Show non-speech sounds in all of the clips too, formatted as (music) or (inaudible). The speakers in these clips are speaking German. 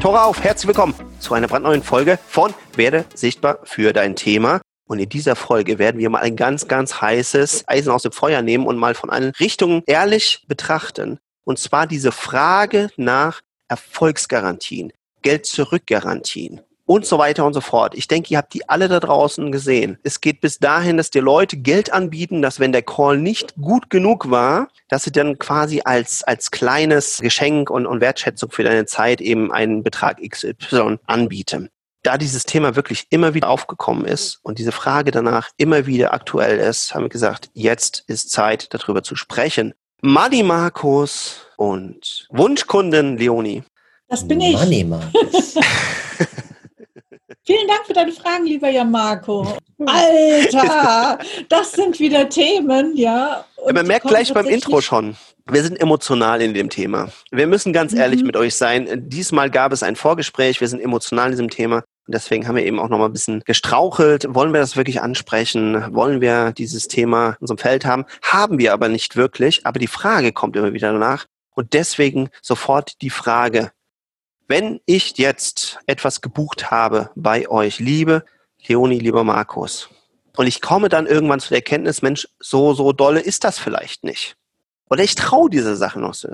Tora auf, herzlich willkommen zu einer brandneuen Folge von Werde sichtbar für dein Thema. Und in dieser Folge werden wir mal ein ganz, ganz heißes Eisen aus dem Feuer nehmen und mal von allen Richtungen ehrlich betrachten. Und zwar diese Frage nach Erfolgsgarantien, Geld-Zurück-Garantien und so weiter und so fort. Ich denke, ihr habt die alle da draußen gesehen. Es geht bis dahin, dass die Leute Geld anbieten, dass wenn der Call nicht gut genug war, dass sie dann quasi als, als kleines Geschenk und, und Wertschätzung für deine Zeit eben einen Betrag XY anbieten. Da dieses Thema wirklich immer wieder aufgekommen ist und diese Frage danach immer wieder aktuell ist, haben wir gesagt, jetzt ist Zeit, darüber zu sprechen. Madi Markus und Wunschkunden Leonie. Das bin ich. Money Markus. (laughs) Vielen Dank für deine Fragen, lieber Jan Marco. Alter, das sind wieder Themen, ja. Und Man merkt gleich beim Intro schon, wir sind emotional in dem Thema. Wir müssen ganz ehrlich Mhm. mit euch sein. Diesmal gab es ein Vorgespräch, wir sind emotional in diesem Thema. Und deswegen haben wir eben auch noch mal ein bisschen gestrauchelt. Wollen wir das wirklich ansprechen? Wollen wir dieses Thema in unserem Feld haben? Haben wir aber nicht wirklich. Aber die Frage kommt immer wieder danach. Und deswegen sofort die Frage, wenn ich jetzt etwas gebucht habe bei euch, liebe Leonie, lieber Markus, und ich komme dann irgendwann zu der Erkenntnis, Mensch, so, so dolle ist das vielleicht nicht. Oder ich traue diese Sache noch so.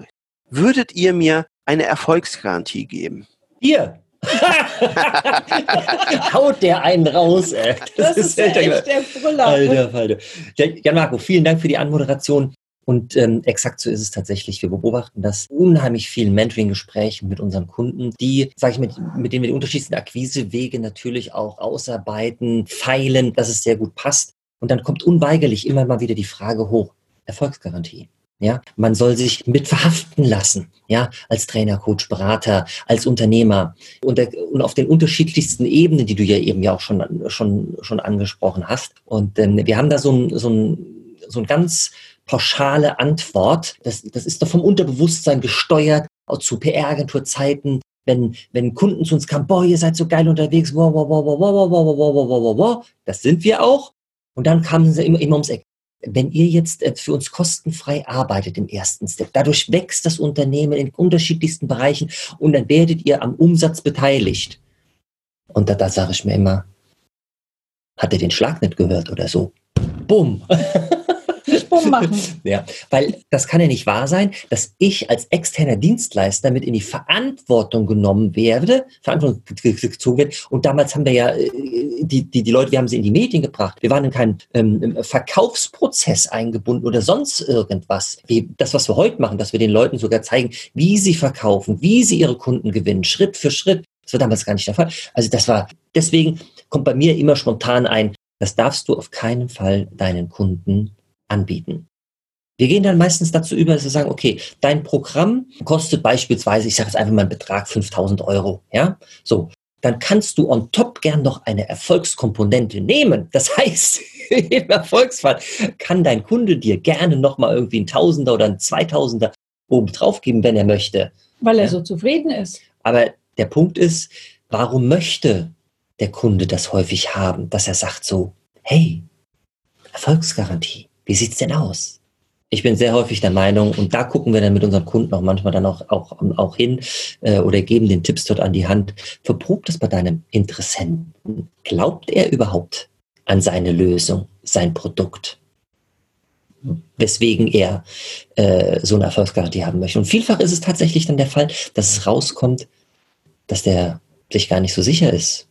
Würdet ihr mir eine Erfolgsgarantie geben? Hier. (laughs) Haut der einen raus, ey. Das ist ja echt der Brüller. Alter Falter. Ja, Jan Marco, vielen Dank für die Anmoderation. Und ähm, exakt so ist es tatsächlich. Wir beobachten das unheimlich vielen Mentoring-Gesprächen mit unseren Kunden, die, sage ich, mit, mit denen wir die unterschiedlichsten Akquisewege natürlich auch ausarbeiten, feilen, dass es sehr gut passt. Und dann kommt unweigerlich immer mal wieder die Frage hoch, Erfolgsgarantie. Ja, man soll sich mit verhaften lassen, ja, als Trainer, Coach, Berater, als Unternehmer und, der, und auf den unterschiedlichsten Ebenen, die du ja eben ja auch schon, schon, schon angesprochen hast. Und ähm, wir haben da so ein, so ein, so ein ganz pauschale Antwort. Das, das ist doch vom Unterbewusstsein gesteuert, auch zu PR-Agenturzeiten. Wenn, wenn Kunden zu uns kamen, boah, ihr seid so geil unterwegs, wow, wow, wow, wow, wow, wow, wow, wow, wow, wow. Das sind wir auch. Und dann kamen sie immer, immer ums Eck. Wenn ihr jetzt äh, für uns kostenfrei arbeitet im ersten Step, dadurch wächst das Unternehmen in unterschiedlichsten Bereichen und dann werdet ihr am Umsatz beteiligt. Und da, da sage ich mir immer, hat er den Schlag nicht gehört oder so? Bumm. Bumm (laughs) machen. Ja, weil das kann ja nicht wahr sein, dass ich als externer Dienstleister mit in die Verantwortung genommen werde, Verantwortung gezogen werde. Und damals haben wir ja äh, die, die, die Leute, wir haben sie in die Medien gebracht. Wir waren in keinen ähm, Verkaufsprozess eingebunden oder sonst irgendwas. Wie das, was wir heute machen, dass wir den Leuten sogar zeigen, wie sie verkaufen, wie sie ihre Kunden gewinnen, Schritt für Schritt. Das war damals gar nicht der Fall. Also das war, deswegen kommt bei mir immer spontan ein, das darfst du auf keinen Fall deinen Kunden anbieten. Wir gehen dann meistens dazu über, dass wir sagen, okay, dein Programm kostet beispielsweise, ich sage jetzt einfach mal einen Betrag 5000 Euro, ja, so. Dann kannst du on top gern noch eine Erfolgskomponente nehmen. Das (laughs) heißt, im Erfolgsfall kann dein Kunde dir gerne nochmal irgendwie ein Tausender oder ein Zweitausender oben drauf geben, wenn er möchte. Weil er Ja. so zufrieden ist. Aber der Punkt ist, warum möchte der Kunde das häufig haben, dass er sagt so, hey, Erfolgsgarantie, wie sieht's denn aus? Ich bin sehr häufig der Meinung, und da gucken wir dann mit unseren Kunden auch manchmal dann auch, auch, auch hin äh, oder geben den Tipps dort an die Hand. Verprob das bei deinem Interessenten. Glaubt er überhaupt an seine Lösung, sein Produkt? Weswegen er äh, so eine Erfolgsgarantie haben möchte. Und vielfach ist es tatsächlich dann der Fall, dass es rauskommt, dass der sich gar nicht so sicher ist.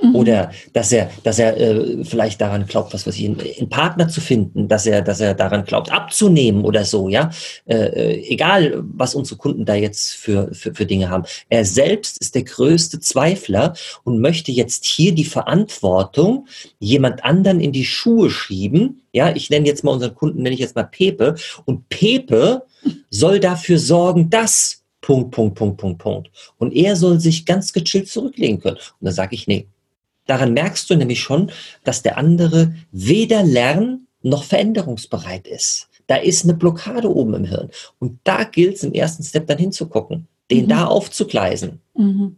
Mhm. Oder dass er, dass er äh, vielleicht daran glaubt, was weiß ich, einen, einen Partner zu finden, dass er, dass er daran glaubt, abzunehmen oder so, ja. Äh, äh, egal, was unsere Kunden da jetzt für, für, für Dinge haben. Er selbst ist der größte Zweifler und möchte jetzt hier die Verantwortung jemand anderen in die Schuhe schieben. Ja, ich nenne jetzt mal unseren Kunden, nenne ich jetzt mal Pepe. Und Pepe soll dafür sorgen, dass Punkt, Punkt, Punkt, Punkt, Punkt. Und er soll sich ganz gechillt zurücklegen können. Und da sage ich, nee. Daran merkst du nämlich schon, dass der andere weder lern- noch veränderungsbereit ist. Da ist eine Blockade oben im Hirn. Und da gilt es im ersten Step dann hinzugucken, den mhm. da aufzugleisen. Mhm.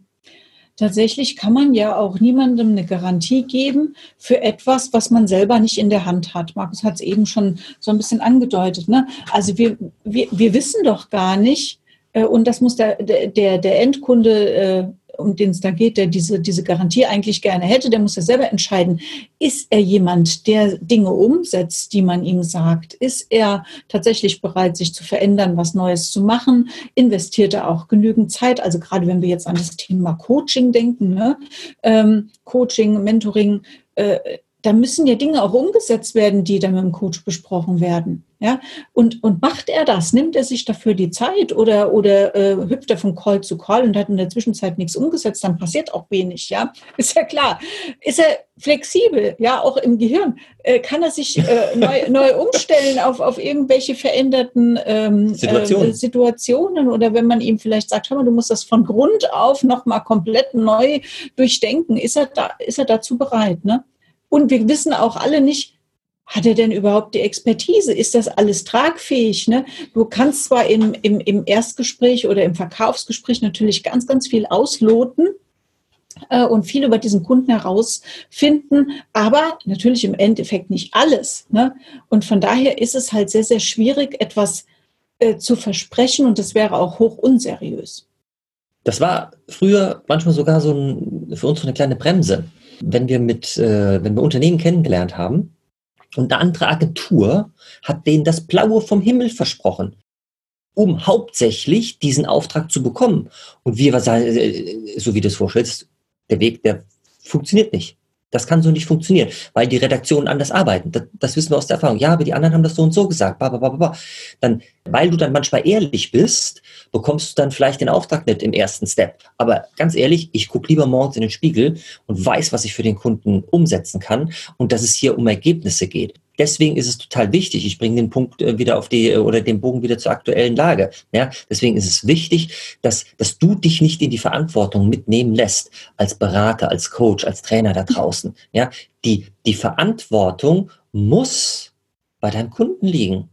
Tatsächlich kann man ja auch niemandem eine Garantie geben für etwas, was man selber nicht in der Hand hat. Markus hat es eben schon so ein bisschen angedeutet. Ne? Also wir, wir, wir wissen doch gar nicht, äh, und das muss der, der, der Endkunde äh, um den es da geht, der diese, diese Garantie eigentlich gerne hätte, der muss ja selber entscheiden, ist er jemand, der Dinge umsetzt, die man ihm sagt? Ist er tatsächlich bereit, sich zu verändern, was Neues zu machen? Investiert er auch genügend Zeit? Also gerade wenn wir jetzt an das Thema Coaching denken, ne? ähm, Coaching, Mentoring, äh, da müssen ja Dinge auch umgesetzt werden, die dann mit dem Coach besprochen werden. Ja, und, und macht er das? Nimmt er sich dafür die Zeit oder, oder äh, hüpft er von Call zu Call und hat in der Zwischenzeit nichts umgesetzt? Dann passiert auch wenig, ja. (laughs) Ist ja klar. Ist er flexibel, ja, auch im Gehirn? Äh, kann er sich äh, neu, (laughs) neu umstellen auf, auf irgendwelche veränderten ähm, Situationen. Äh, Situationen? Oder wenn man ihm vielleicht sagt, hör mal, du musst das von Grund auf nochmal komplett neu durchdenken, ist er, da, ist er dazu bereit, ne? Und wir wissen auch alle nicht, hat er denn überhaupt die Expertise? Ist das alles tragfähig? Ne? Du kannst zwar im, im, im Erstgespräch oder im Verkaufsgespräch natürlich ganz, ganz viel ausloten äh, und viel über diesen Kunden herausfinden, aber natürlich im Endeffekt nicht alles. Ne? Und von daher ist es halt sehr, sehr schwierig, etwas äh, zu versprechen und das wäre auch hoch unseriös. Das war früher manchmal sogar so ein, für uns so eine kleine Bremse wenn wir mit, äh, wenn wir Unternehmen kennengelernt haben und eine andere Agentur hat denen das Blaue vom Himmel versprochen, um hauptsächlich diesen Auftrag zu bekommen. Und wir sagen, äh, so wie du es vorstellst, der Weg, der funktioniert nicht. Das kann so nicht funktionieren, weil die Redaktionen anders arbeiten. Das, das, wissen wir aus der Erfahrung. Ja, aber die anderen haben das so und so gesagt. Ba, ba, ba, ba. Dann, weil du dann manchmal ehrlich bist, bekommst du dann vielleicht den Auftrag nicht im ersten Step. Aber ganz ehrlich, ich gucke lieber morgens in den Spiegel und weiß, was ich für den Kunden umsetzen kann und dass es hier um Ergebnisse geht deswegen ist es total wichtig. Ich bringe den Punkt äh, wieder auf die äh, oder den Bogen wieder zur aktuellen Lage. Ja, deswegen ist es wichtig, dass, dass du dich nicht in die Verantwortung mitnehmen lässt als Berater, als Coach, als Trainer da draußen. Ja, die, die Verantwortung muss bei deinem Kunden liegen.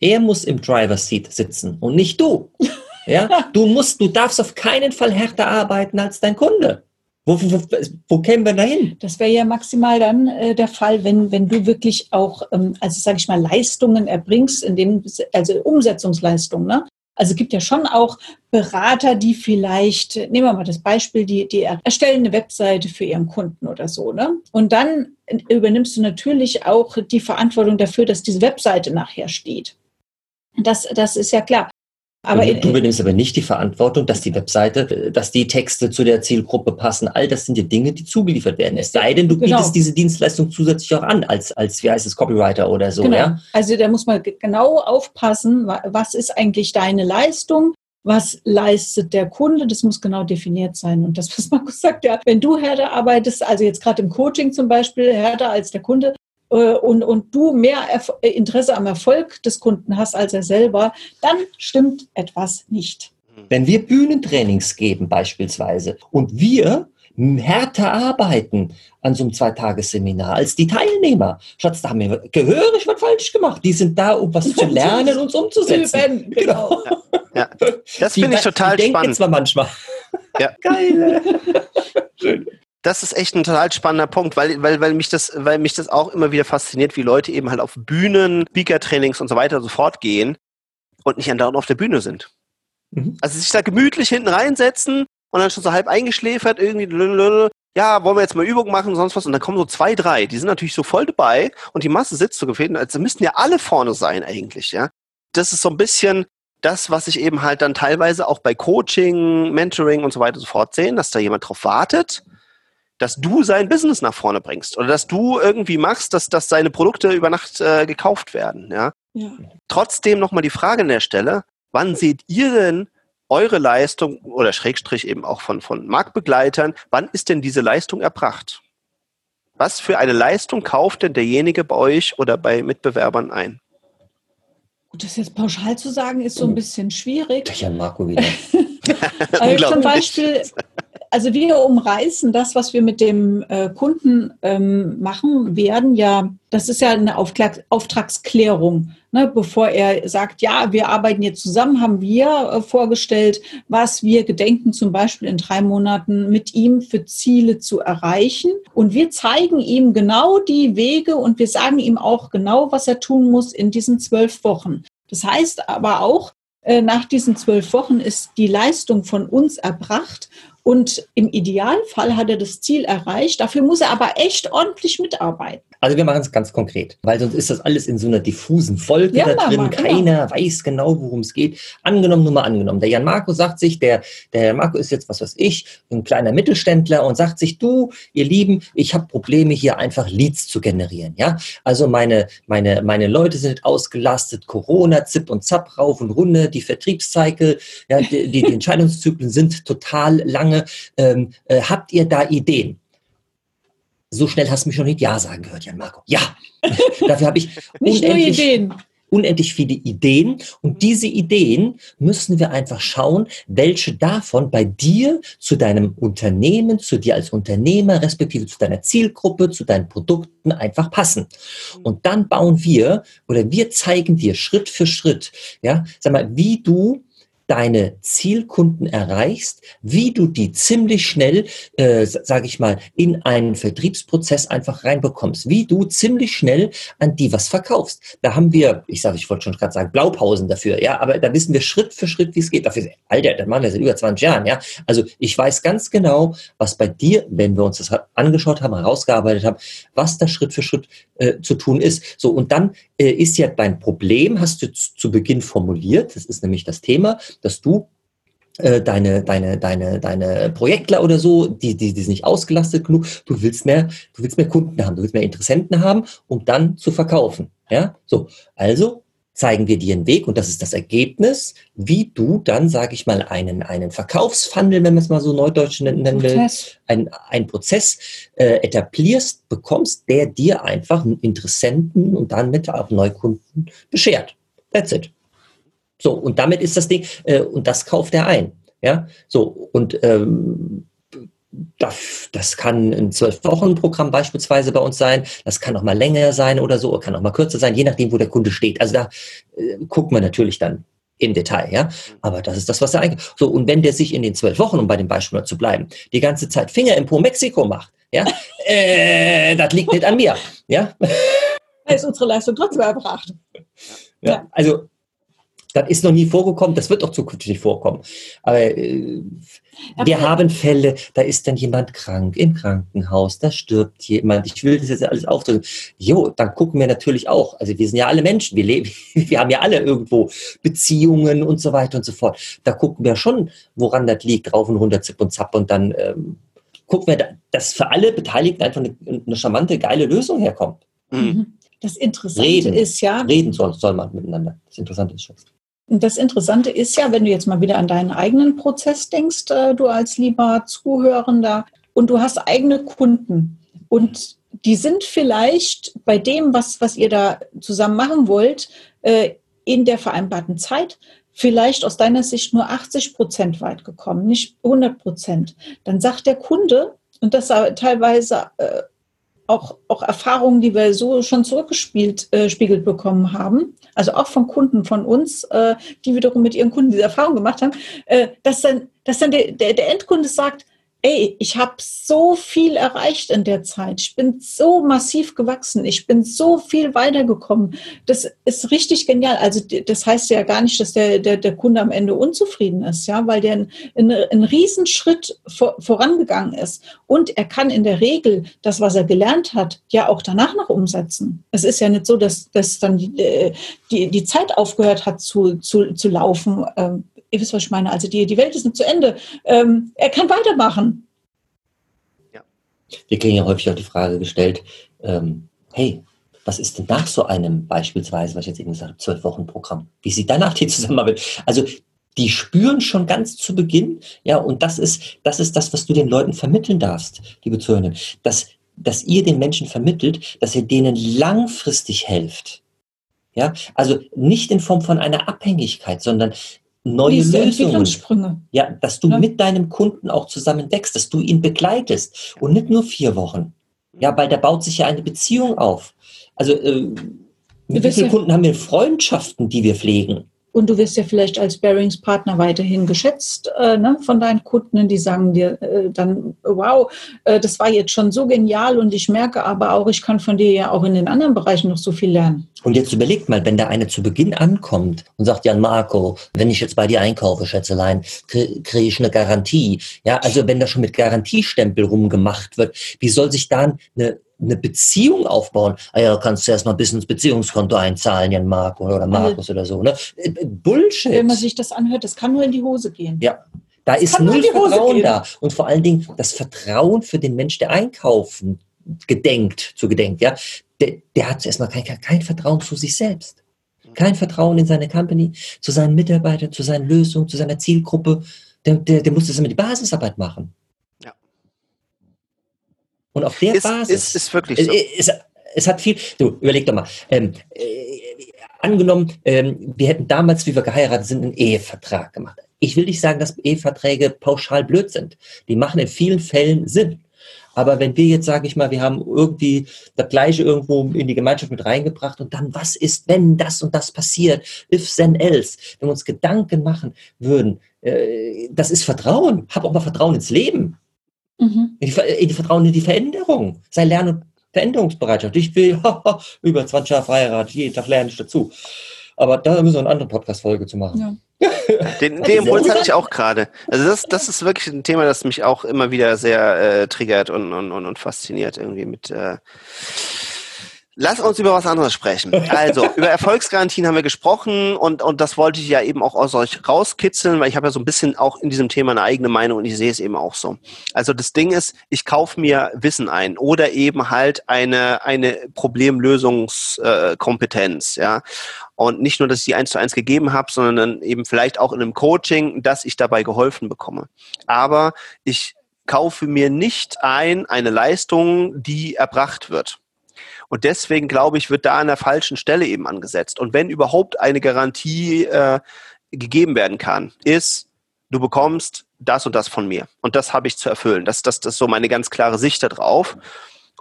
Er muss im Driver's Seat sitzen und nicht du. Ja, (laughs) du musst, du darfst auf keinen Fall härter arbeiten als dein Kunde. Wo, wo, wo kämen wir da hin? Das wäre ja maximal dann äh, der Fall, wenn, wenn du wirklich auch, ähm, also sage ich mal, Leistungen erbringst, in dem, also Umsetzungsleistungen. Ne? Also es gibt ja schon auch Berater, die vielleicht, nehmen wir mal das Beispiel, die, die erstellen eine Webseite für ihren Kunden oder so. Ne? Und dann übernimmst du natürlich auch die Verantwortung dafür, dass diese Webseite nachher steht. Das, das ist ja klar. Aber du, du übernimmst aber nicht die Verantwortung, dass die Webseite, dass die Texte zu der Zielgruppe passen. All das sind ja Dinge, die zugeliefert werden. Es sei denn, du genau. bietest diese Dienstleistung zusätzlich auch an, als, als wie heißt es, Copywriter oder so. Genau. Ja? Also da muss man genau aufpassen, was ist eigentlich deine Leistung? Was leistet der Kunde? Das muss genau definiert sein. Und das, was Markus sagt, ja, wenn du härter arbeitest, also jetzt gerade im Coaching zum Beispiel, härter als der Kunde, und, und du mehr äh, Interesse am Erfolg des Kunden hast als er selber, dann stimmt etwas nicht. Wenn wir Bühnentrainings geben beispielsweise und wir härter arbeiten an so einem Zweitagesseminar als die Teilnehmer. Schatz, da haben wir gehörig was falsch gemacht. Die sind da, um was zu (laughs) lernen und umzusetzen. (laughs) Genau. Ja, ja. Das finde ich total die spannend. zwar manchmal. Ja. (laughs) Geil. Schön das ist echt ein total spannender Punkt, weil, weil, weil, mich das, weil mich das auch immer wieder fasziniert, wie Leute eben halt auf Bühnen, Speaker-Trainings und so weiter sofort gehen und nicht andauernd auf der Bühne sind. Mhm. Also sich da gemütlich hinten reinsetzen und dann schon so halb eingeschläfert, irgendwie, ja, wollen wir jetzt mal Übungen machen, sonst was. Und dann kommen so zwei, drei, die sind natürlich so voll dabei und die Masse sitzt so gefehlt. Also müssten ja alle vorne sein eigentlich, ja. Das ist so ein bisschen das, was ich eben halt dann teilweise auch bei Coaching, Mentoring und so weiter sofort sehen, dass da jemand drauf wartet dass du sein Business nach vorne bringst oder dass du irgendwie machst, dass, dass seine Produkte über Nacht äh, gekauft werden. Ja? ja. Trotzdem nochmal die Frage an der Stelle, wann seht ihr denn eure Leistung oder Schrägstrich eben auch von, von Marktbegleitern, wann ist denn diese Leistung erbracht? Was für eine Leistung kauft denn derjenige bei euch oder bei Mitbewerbern ein? Das jetzt pauschal zu sagen, ist so ein bisschen schwierig. Ja, Marco wieder. (laughs) also zum Beispiel, also wir umreißen das, was wir mit dem äh, Kunden ähm, machen werden, ja, das ist ja eine Auftrag, Auftragsklärung. Ne? Bevor er sagt, ja, wir arbeiten jetzt zusammen, haben wir äh, vorgestellt, was wir gedenken, zum Beispiel in drei Monaten mit ihm für Ziele zu erreichen. Und wir zeigen ihm genau die Wege und wir sagen ihm auch genau, was er tun muss in diesen zwölf Wochen. Das heißt aber auch, äh, nach diesen zwölf Wochen ist die Leistung von uns erbracht und im Idealfall hat er das Ziel erreicht. Dafür muss er aber echt ordentlich mitarbeiten. Also wir machen es ganz konkret, weil sonst ist das alles in so einer diffusen Folge ja, da drin. Mal, Keiner genau. weiß genau, worum es geht. Angenommen, nur mal angenommen. Der Jan Marco sagt sich, der, der Jan Marco ist jetzt, was weiß ich, ein kleiner Mittelständler und sagt sich, du, ihr Lieben, ich habe Probleme hier einfach Leads zu generieren. Ja, also meine, meine, meine Leute sind ausgelastet, Corona, Zip und Zap, rauf und runter, die Vertriebscycle, ja, die, die, die (laughs) Entscheidungszyklen sind total lange. Ähm, äh, habt ihr da Ideen? so schnell hast du mich noch nicht Ja sagen gehört, Jan Marco. Ja, (laughs) dafür habe ich (laughs) nicht nur Ideen unendlich viele Ideen und diese Ideen müssen wir einfach schauen, welche davon bei dir zu deinem Unternehmen, zu dir als Unternehmer, respektive zu deiner Zielgruppe, zu deinen Produkten einfach passen. Und dann bauen wir oder wir zeigen dir Schritt für Schritt, ja, sag mal, wie du deine Zielkunden erreichst, wie du die ziemlich schnell, äh, sage ich mal, in einen Vertriebsprozess einfach reinbekommst, wie du ziemlich schnell an die was verkaufst. Da haben wir, ich sage, ich wollte schon gerade sagen, Blaupausen dafür, ja, aber da wissen wir Schritt für Schritt, wie es geht. Dafür, Alter, das machen wir seit über 20 Jahren, ja. Also ich weiß ganz genau, was bei dir, wenn wir uns das angeschaut haben, herausgearbeitet haben, was da Schritt für Schritt äh, zu tun ist. So, und dann äh, ist ja dein Problem, hast du zu Beginn formuliert, das ist nämlich das Thema, dass du äh, deine, deine, deine, deine Projektler oder so, die, die, die sind nicht ausgelastet genug. Du willst mehr, du willst mehr Kunden haben, du willst mehr Interessenten haben, um dann zu verkaufen. Ja, so. Also zeigen wir dir einen Weg und das ist das Ergebnis, wie du dann, sage ich mal, einen, einen Verkaufsfunnel, wenn man es mal so neudeutsch nennen will, einen, einen Prozess äh, etablierst, bekommst, der dir einfach einen Interessenten und dann mit auch Neukunden beschert. That's it. So, und damit ist das Ding, äh, und das kauft er ein. Ja, so, und ähm, das, das kann ein Zwölf-Wochen-Programm beispielsweise bei uns sein. Das kann auch mal länger sein oder so, kann auch mal kürzer sein, je nachdem, wo der Kunde steht. Also da äh, guckt man natürlich dann im Detail, ja. Aber das ist das, was er eigentlich. So, und wenn der sich in den zwölf Wochen, um bei dem Beispiel mal zu bleiben, die ganze Zeit Finger im Po Mexiko macht, ja, (laughs) äh, das liegt nicht an mir, ja. Da ist unsere Leistung trotzdem erbracht. Ja, ja. also das ist noch nie vorgekommen, das wird auch zukünftig nicht vorkommen. Aber äh, wir haben Fälle, da ist dann jemand krank im Krankenhaus, da stirbt jemand. Ich will das jetzt alles aufdrücken. Jo, dann gucken wir natürlich auch. Also wir sind ja alle Menschen, wir leben, (laughs) wir haben ja alle irgendwo Beziehungen und so weiter und so fort. Da gucken wir schon, woran das liegt, rauf und runter, zipp und zapp und dann ähm, gucken wir, dass für alle Beteiligten einfach eine, eine charmante, geile Lösung herkommt. Mhm. Das Interessante reden, ist ja. Reden soll, soll man miteinander. Das Interessante ist schon. Das Interessante ist ja, wenn du jetzt mal wieder an deinen eigenen Prozess denkst, äh, du als lieber Zuhörender, und du hast eigene Kunden und die sind vielleicht bei dem, was, was ihr da zusammen machen wollt, äh, in der vereinbarten Zeit vielleicht aus deiner Sicht nur 80 Prozent weit gekommen, nicht 100 Prozent. Dann sagt der Kunde, und das teilweise äh, auch, auch Erfahrungen, die wir so schon zurückgespielt äh, spiegelt bekommen haben, also auch von Kunden von uns, äh, die wiederum mit ihren Kunden diese Erfahrung gemacht haben, äh, dass dann, dass dann der, der, der Endkunde sagt, ey, ich habe so viel erreicht in der Zeit. Ich bin so massiv gewachsen. Ich bin so viel weitergekommen. Das ist richtig genial. Also das heißt ja gar nicht, dass der, der, der Kunde am Ende unzufrieden ist, ja, weil der einen, einen Riesenschritt vor, vorangegangen ist. Und er kann in der Regel das, was er gelernt hat, ja auch danach noch umsetzen. Es ist ja nicht so, dass, dass dann die, äh, die, die Zeit aufgehört hat zu, zu, zu laufen. Ähm, ihr wisst, was ich meine. Also die, die Welt ist nicht zu Ende. Ähm, er kann weitermachen. Ja. Wir kriegen ja häufig auch die Frage gestellt, ähm, hey, was ist denn nach so einem beispielsweise, was ich jetzt eben gesagt habe, zwölf Wochen Programm? Wie sieht danach die Zusammenarbeit? Also die spüren schon ganz zu Beginn, ja, und das ist, das ist das, was du den Leuten vermitteln darfst, liebe Zuhörenden, dass, dass ihr den Menschen vermittelt, dass ihr denen langfristig helft. Ja, also nicht in Form von einer Abhängigkeit, sondern neue Diese Lösungen. Ja, dass du Ja. mit deinem Kunden auch zusammen wächst, dass du ihn begleitest und nicht nur vier Wochen. Ja, weil da baut sich ja eine Beziehung auf. Also äh, mit wie vielen Kunden haben wir Freundschaften, die wir pflegen? Und du wirst ja vielleicht als Bearings-Partner weiterhin geschätzt äh, ne, von deinen Kunden, die sagen dir äh, dann, wow, äh, das war jetzt schon so genial und ich merke aber auch, ich kann von dir ja auch in den anderen Bereichen noch so viel lernen. Und jetzt überlegt mal, wenn da eine zu Beginn ankommt und sagt, Jan Marco, wenn ich jetzt bei dir einkaufe, Schätzelein, krie- kriege ich eine Garantie. Ja, also wenn da schon mit Garantiestempel rumgemacht wird, wie soll sich dann eine, eine Beziehung aufbauen? Ah ja, kannst du erst mal bis ins Beziehungskonto einzahlen, Jan Marco oder Markus oder so, ne? Äh, äh, Bullshit. Wenn man sich das anhört, das kann nur in die Hose gehen. Ja, da ist kann nur null in die Hose Vertrauen gehen. da. Und vor allen Dingen das Vertrauen für den Mensch, der einkaufen gedenkt, zu gedenkt, ja, der, der hat erstmal kein, kein, kein Vertrauen zu sich selbst. Kein Vertrauen in seine Company, zu seinen Mitarbeitern, zu seinen Lösungen, zu seiner Zielgruppe. Der, der, der muss das immer die Basisarbeit machen. Und auf der Ist, Basis. ist, ist wirklich so. es, es hat viel, du, überleg doch mal, ähm, äh, angenommen, ähm, wir hätten damals, wie wir geheiratet sind, einen Ehevertrag gemacht. Ich will nicht sagen, dass Eheverträge pauschal blöd sind. Die machen in vielen Fällen Sinn. Aber wenn wir jetzt, sage ich mal, wir haben irgendwie das Gleiche irgendwo in die Gemeinschaft mit reingebracht und dann, was ist, wenn das und das passiert? If, then, else. Wenn wir uns Gedanken machen würden, äh, das ist Vertrauen. Hab auch mal Vertrauen ins Leben. Mhm. In die, in die Vertrauen in die Veränderung. Sei Lern- und Veränderungsbereitschaft. Ich will (laughs) über 20 Jahre verheiratet, jeden Tag lerne ich dazu. Aber da müssen wir eine andere Podcast-Folge zu machen. Ja. (laughs) Den, den Impuls hatte ich auch gerade. Also das, das ist wirklich ein Thema, das mich auch immer wieder sehr äh, triggert und, und, und, und fasziniert irgendwie mit. Äh Lass uns über was anderes sprechen. Also, (laughs) über Erfolgsgarantien haben wir gesprochen und, und das wollte ich ja eben auch aus euch rauskitzeln, weil ich habe ja so ein bisschen auch in diesem Thema eine eigene Meinung und ich sehe es eben auch so. Also das Ding ist, ich kaufe mir Wissen ein oder eben halt eine, eine Problemlösungskompetenz, ja. Und nicht nur, dass ich die eins zu eins gegeben habe, sondern eben vielleicht auch in einem Coaching, dass ich dabei geholfen bekomme. Aber ich kaufe mir nicht ein eine Leistung, die erbracht wird. Und deswegen glaube ich, wird da an der falschen Stelle eben angesetzt. Und wenn überhaupt eine Garantie äh, gegeben werden kann, ist, du bekommst das und das von mir. Und das habe ich zu erfüllen. Das, das, das ist so meine ganz klare Sicht darauf.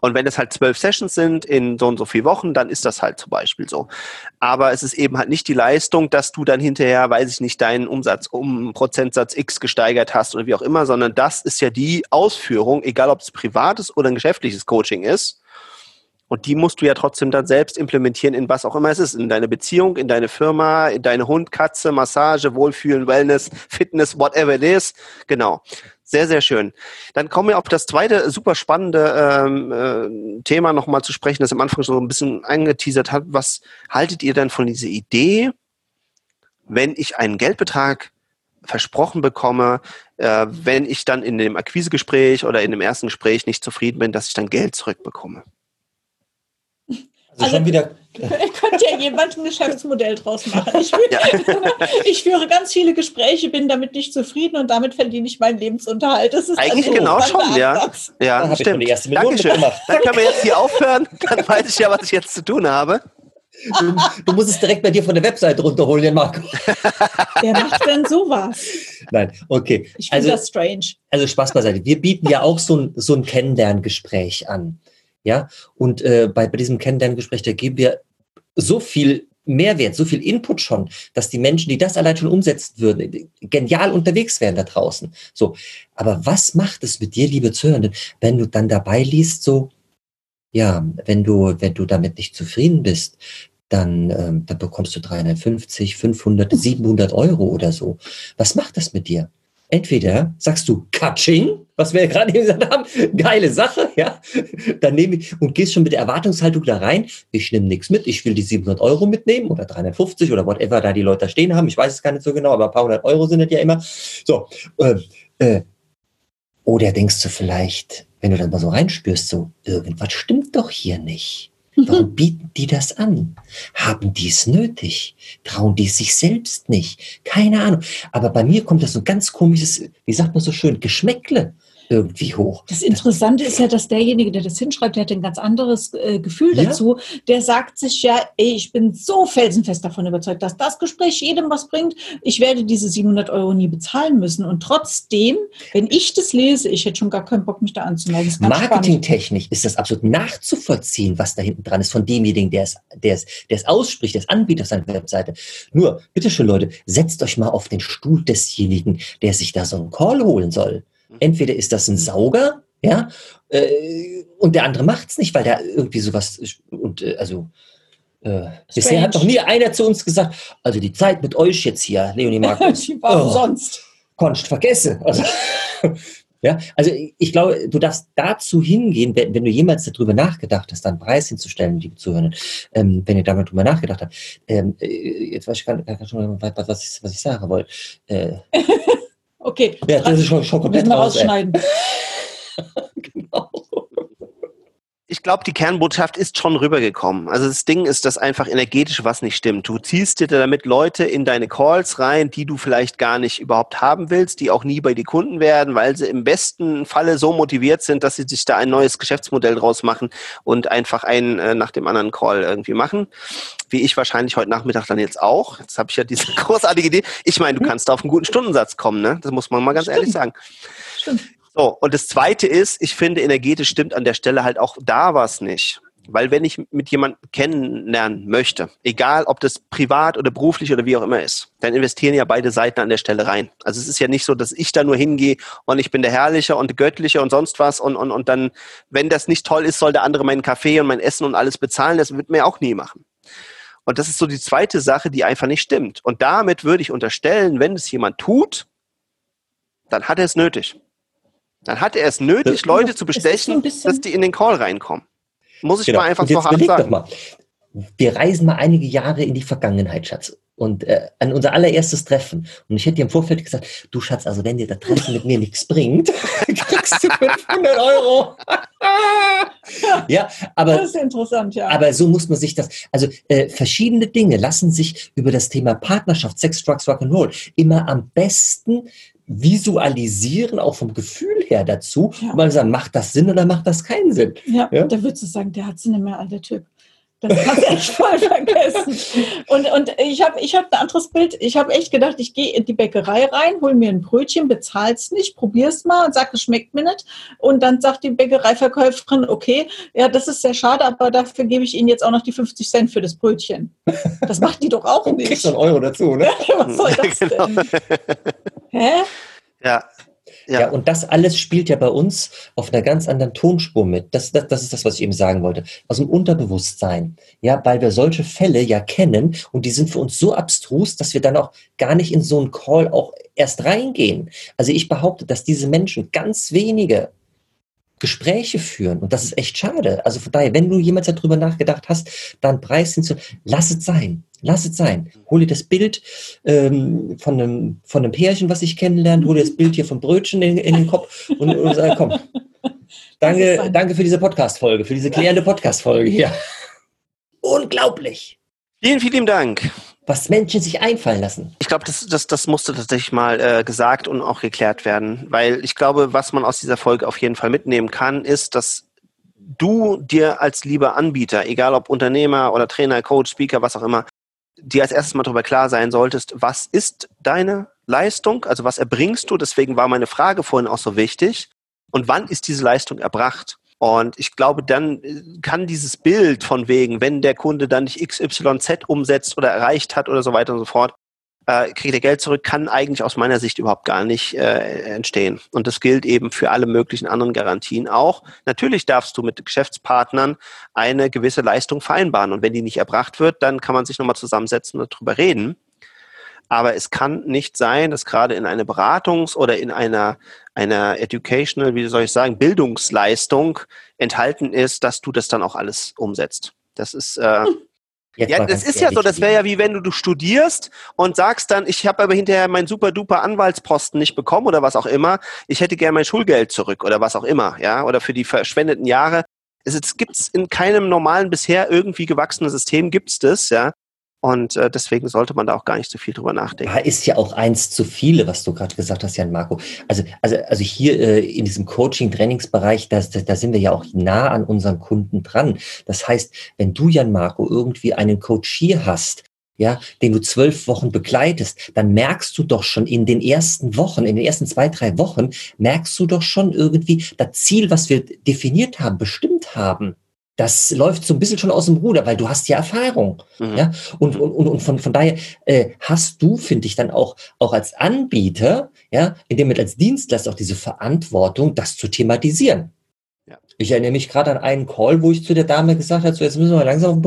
Und wenn es halt zwölf Sessions sind in so und so vier Wochen, dann ist das halt zum Beispiel so. Aber es ist eben halt nicht die Leistung, dass du dann hinterher, weiß ich nicht, deinen Umsatz um Prozentsatz X gesteigert hast oder wie auch immer, sondern das ist ja die Ausführung, egal ob es privates oder ein geschäftliches Coaching ist. Und die musst du ja trotzdem dann selbst implementieren in was auch immer es ist. In deine Beziehung, in deine Firma, in deine Hund, Katze, Massage, Wohlfühlen, Wellness, Fitness, whatever it is. Genau. Sehr, sehr schön. Dann kommen wir auf das zweite super spannende ähm, äh, Thema nochmal zu sprechen, das am Anfang so ein bisschen angeteasert hat. Was haltet ihr denn von dieser Idee, wenn ich einen Geldbetrag versprochen bekomme, äh, wenn ich dann in dem Akquisegespräch oder in dem ersten Gespräch nicht zufrieden bin, dass ich dann Geld zurückbekomme? Also, Also- schon wieder, (laughs) Könnte ja jemand ein Geschäftsmodell draus machen. Ich, führe- (laughs) ich führe ganz viele Gespräche, bin damit nicht zufrieden und damit verdiene ich meinen Lebensunterhalt. Das ist Eigentlich ein genau schon, ja. Ansatz. Ja, da habe ich schon stimmt. die erste Million Dankeschön. mitgemacht. Dann können wir jetzt hier aufhören. Dann weiß ich ja, was ich jetzt zu tun habe. Du, du musst es direkt bei dir von der Webseite runterholen, Jan Marco. Wer macht denn sowas? Nein, okay. Ich finde Also, das strange. also Spaß beiseite. Wir bieten ja auch so ein, so ein Kennenlerngespräch an. Ja, und äh, bei, bei diesem Kennenlerngespräch, da geben wir so viel Mehrwert, so viel Input schon, dass die Menschen, die das allein schon umsetzen würden, genial unterwegs wären da draußen. So, aber was macht es mit dir, liebe Zuhörenden, wenn du dann dabei liest, so, ja, wenn du, wenn du damit nicht zufrieden bist, dann, ähm, dann bekommst du 350, 500, 700 Euro oder so. Was macht das mit dir? Entweder sagst du Katsching, was wir ja gerade eben gesagt haben, (laughs) geile Sache, ja, dann nehme ich und gehst schon mit der Erwartungshaltung da rein, ich nehme nichts mit, ich will die 700 Euro mitnehmen oder 350 oder whatever da die Leute stehen haben, ich weiß es gar nicht so genau, aber ein paar hundert Euro sind es ja immer. So, äh, äh, oder denkst du vielleicht, wenn du dann mal so reinspürst, so, irgendwas stimmt doch hier nicht. Warum bieten die das an? Haben die es nötig? Trauen die sich selbst nicht? Keine Ahnung. Aber bei mir kommt das so ein ganz komisches, wie sagt man so schön, Geschmäckle. Irgendwie hoch. Das Interessante ist ja, dass derjenige, der das hinschreibt, der hat ein ganz anderes äh, Gefühl Ja. dazu. Der sagt sich ja, ey, ich bin so felsenfest davon überzeugt, dass das Gespräch jedem was bringt. Ich werde diese 700 Euro nie bezahlen müssen. Und trotzdem, wenn ich das lese, ich hätte schon gar keinen Bock, mich da anzumelden. Marketingtechnisch ist das absolut nachzuvollziehen, was da hinten dran ist von demjenigen, der es, der es, der es ausspricht, des Anbieters seiner Webseite. Nur, bitteschön Leute, setzt euch mal auf den Stuhl desjenigen, der sich da so einen Call holen soll. Entweder ist das ein Sauger, ja, äh, und der andere macht's nicht, weil der irgendwie sowas und äh, also äh, bisher hat noch nie einer zu uns gesagt, also die Zeit mit euch jetzt hier, Leonie (laughs) Markus, Die war oh, umsonst. konst vergessen. Also, (laughs) ja, also ich glaube, du darfst dazu hingehen, wenn, wenn du jemals darüber nachgedacht hast, einen Preis hinzustellen, liebe Zuhörer, ähm, wenn ihr damit drüber nachgedacht habt. Ähm, äh, jetzt weiß ich gar gar schon, was, was, ich, was ich sagen wollte. Äh, (laughs) Okay, ja, das ist schon, schon komplett müssen wir rausschneiden. (laughs) (laughs) Genau. Ich glaube, die Kernbotschaft ist schon rübergekommen. Also das Ding ist, dass einfach energetisch was nicht stimmt. Du ziehst dir damit Leute in deine Calls rein, die du vielleicht gar nicht überhaupt haben willst, die auch nie bei dir Kunden werden, weil sie im besten Falle so motiviert sind, dass sie sich da ein neues Geschäftsmodell draus machen und einfach einen äh, nach dem anderen Call irgendwie machen. Wie ich wahrscheinlich heute Nachmittag dann jetzt auch. Jetzt habe ich ja diese (laughs) großartige Idee. Ich meine, du kannst da auf einen guten Stundensatz kommen, ne? Das muss man mal ganz ehrlich sagen. Stimmt. So, und das zweite ist, ich finde, energetisch stimmt an der Stelle halt auch da was nicht. Weil wenn ich mit jemandem kennenlernen möchte, egal ob das privat oder beruflich oder wie auch immer ist, dann investieren ja beide Seiten an der Stelle rein. Also es ist ja nicht so, dass ich da nur hingehe und ich bin der Herrliche und Göttliche und sonst was und, und, und dann, wenn das nicht toll ist, soll der andere meinen Kaffee und mein Essen und alles bezahlen. Das wird mir auch nie machen. Und das ist so die zweite Sache, die einfach nicht stimmt. Und damit würde ich unterstellen, wenn es jemand tut, dann hat er es nötig. Dann hat er es nötig, Das- Leute zu bestechen, bisschen- dass die in den Call reinkommen. Muss ich Genau. mal einfach so hart sagen. mal. Wir reisen mal einige Jahre in die Vergangenheit, Schatz. Und äh, an unser allererstes Treffen. Und ich hätte dir im Vorfeld gesagt, du Schatz, also wenn dir das Treffen mit mir nichts bringt, (laughs) kriegst du 500 Euro. (laughs) ja, aber Das ist interessant, ja. aber so muss man sich das, also äh, verschiedene Dinge lassen sich über das Thema Partnerschaft, Sex, Drugs, Rock'n'Roll immer am besten visualisieren, auch vom Gefühl her dazu. Ja. Und man sagt, macht das Sinn oder macht das keinen Sinn? Ja, Ja? da würdest du sagen, der hat nicht mehr, alter Typ. Das kannst du echt voll vergessen. Und, und ich habe ich hab ein anderes Bild. Ich habe echt gedacht, ich gehe in die Bäckerei rein, hol mir ein Brötchen, bezahl's nicht, probier's mal und sag, es schmeckt mir nicht. Und dann sagt die Bäckereiverkäuferin, okay, ja, das ist sehr schade, aber dafür gebe ich Ihnen jetzt auch noch die 50 Cent für das Brötchen. Das macht die doch auch (laughs) nicht. kriegst du einen Euro dazu, ne? (laughs) Was soll das (laughs) Genau. denn? Hä? Ja. Ja. Ja. und das alles spielt ja bei uns auf einer ganz anderen Tonspur mit. Das, das, das ist das, was ich eben sagen wollte. Aus dem Unterbewusstsein. Ja, weil wir solche Fälle ja kennen und die sind für uns so abstrus, dass wir dann auch gar nicht in so einen Call auch erst reingehen. Also ich behaupte, dass diese Menschen ganz wenige Gespräche führen und das ist echt schade. Also von daher, wenn du jemals darüber nachgedacht hast, dann Preis hinzu, lass es sein. Lass es sein. Hol dir das Bild ähm, von, einem, von einem Pärchen, was ich kennenlerne, hol dir das Bild hier vom Brötchen in, in den Kopf und, und sag, komm. (laughs) Danke, danke für diese Podcast-Folge, für diese klärende Podcast-Folge hier. Unglaublich, Vielen, vielen Dank. Was Menschen sich einfallen lassen. Ich glaube, das, das, das musste tatsächlich mal äh, gesagt und auch geklärt werden, weil ich glaube, was man aus dieser Folge auf jeden Fall mitnehmen kann, ist, dass du dir als lieber Anbieter, egal ob Unternehmer oder Trainer, Coach, Speaker, was auch immer, dir als erstes mal darüber klar sein solltest, was ist deine Leistung, also was erbringst du, deswegen war meine Frage vorhin auch so wichtig, und wann ist diese Leistung erbracht? Und ich glaube, dann äh, kann dieses Bild von wegen, wenn der Kunde dann nicht XYZ umsetzt oder erreicht hat oder so weiter und so fort, äh, kriegt er Geld zurück, kann eigentlich aus meiner Sicht überhaupt gar nicht äh, entstehen. Und das gilt eben für alle möglichen anderen Garantien auch. Natürlich darfst du mit Geschäftspartnern eine gewisse Leistung vereinbaren. Und wenn die nicht erbracht wird, dann kann man sich nochmal zusammensetzen und darüber reden. Aber es kann nicht sein, dass gerade in einer Beratungs- oder in einer, einer educational, wie soll ich sagen, Bildungsleistung enthalten ist, dass du das dann auch alles umsetzt. Das ist, äh, Jetzt ja, das ist ja so, das wäre ja wie wenn du, du studierst und sagst dann, ich habe aber hinterher meinen super duper Anwaltsposten nicht bekommen oder was auch immer, ich hätte gerne mein Schulgeld zurück oder was auch immer, ja, oder für die verschwendeten Jahre. Es, es gibt's in keinem normalen bisher irgendwie gewachsenen System gibt's das, ja. Und äh, deswegen sollte man da auch gar nicht so viel drüber nachdenken. Da ist ja auch eins zu viele, was du gerade gesagt hast, Jan Marco. Also, also, also hier äh, in diesem Coaching-Trainingsbereich, da, da sind wir ja auch nah an unseren Kunden dran. Das heißt, wenn du, Jan Marco, irgendwie einen Coach hier hast, ja, den du zwölf Wochen begleitest, dann merkst du doch schon in den ersten Wochen, in den ersten zwei, drei Wochen, merkst du doch schon irgendwie das Ziel, was wir definiert haben, bestimmt haben. Das läuft so ein bisschen schon aus dem Ruder, weil du hast ja Erfahrung. Mhm. Ja? Und, und, und von, von daher äh, hast du, finde ich, dann auch, auch als Anbieter, ja, indem mit als Dienstleister auch diese Verantwortung, das zu thematisieren. Ja. Ich erinnere mich gerade an einen Call, wo ich zu der Dame gesagt habe, so jetzt müssen wir langsam.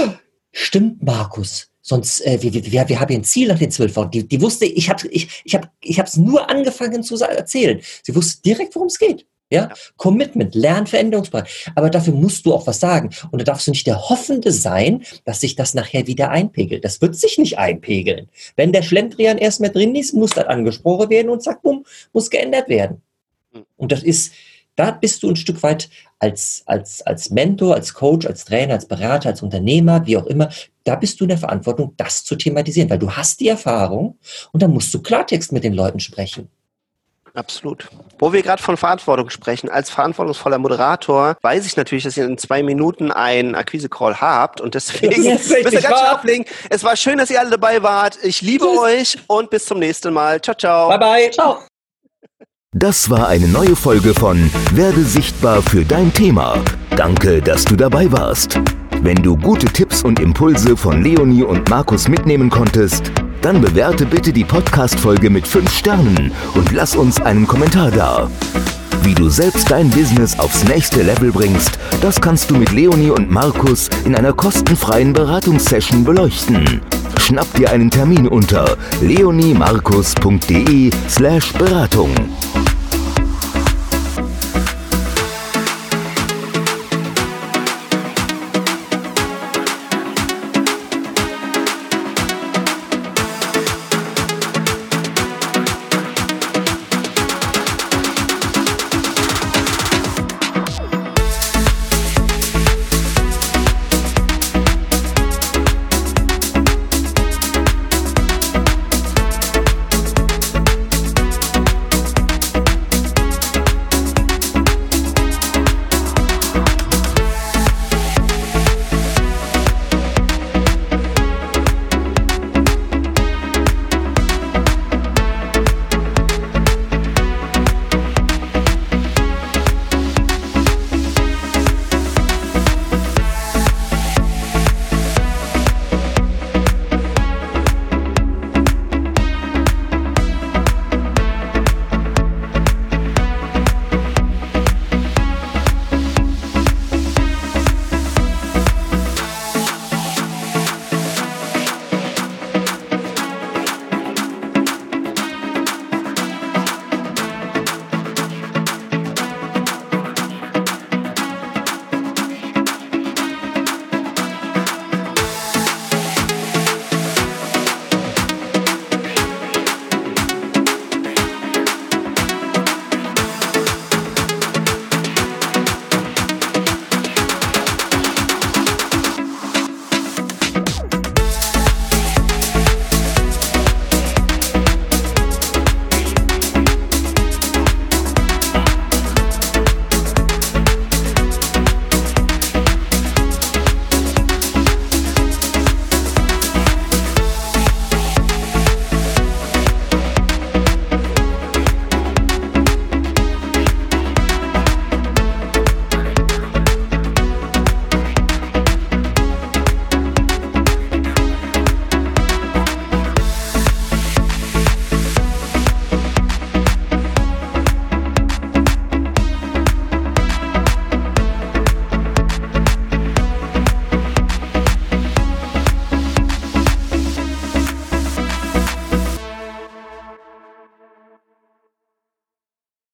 (gasps) Stimmt, Markus Sonst, äh, wir, wir, wir, haben ein Ziel nach den zwölf Wochen. Die, die wusste, ich habe ich, ich hab, ich hab's nur angefangen zu erzählen. Sie wusste direkt, worum es geht. Ja? ja? Commitment, Lernveränderungsbereit. Aber dafür musst du auch was sagen. Und da darfst du nicht der Hoffende sein, dass sich das nachher wieder einpegelt. Das wird sich nicht einpegeln. Wenn der Schlendrian erst mehr drin ist, muss das angesprochen werden und zack, bumm, muss geändert werden. Hm. Und das ist, da bist du ein Stück weit als, als, als Mentor, als Coach, als Trainer, als Berater, als Unternehmer, wie auch immer, da bist du in der Verantwortung, das zu thematisieren, weil du hast die Erfahrung und dann musst du Klartext mit den Leuten sprechen. Absolut. Wo wir gerade von Verantwortung sprechen, als verantwortungsvoller Moderator weiß ich natürlich, dass ihr in zwei Minuten einen Akquise-Call habt und deswegen müsst ihr ganz schön auflegen. Es war schön, dass ihr alle dabei wart. Ich liebe Tschüss. euch und bis zum nächsten Mal. Ciao, ciao. Bye, bye. Ciao. Das war eine neue Folge von Werde sichtbar für dein Thema. Danke, dass du dabei warst. Wenn du gute Tipps und Impulse von Leonie und Markus mitnehmen konntest, dann bewerte bitte die Podcast-Folge mit 5 Sternen und lass uns einen Kommentar da. Wie du selbst dein Business aufs nächste Level bringst, das kannst du mit Leonie und Markus in einer kostenfreien Beratungssession beleuchten. Schnapp dir einen Termin unter leoniemarkus.de slash Beratung.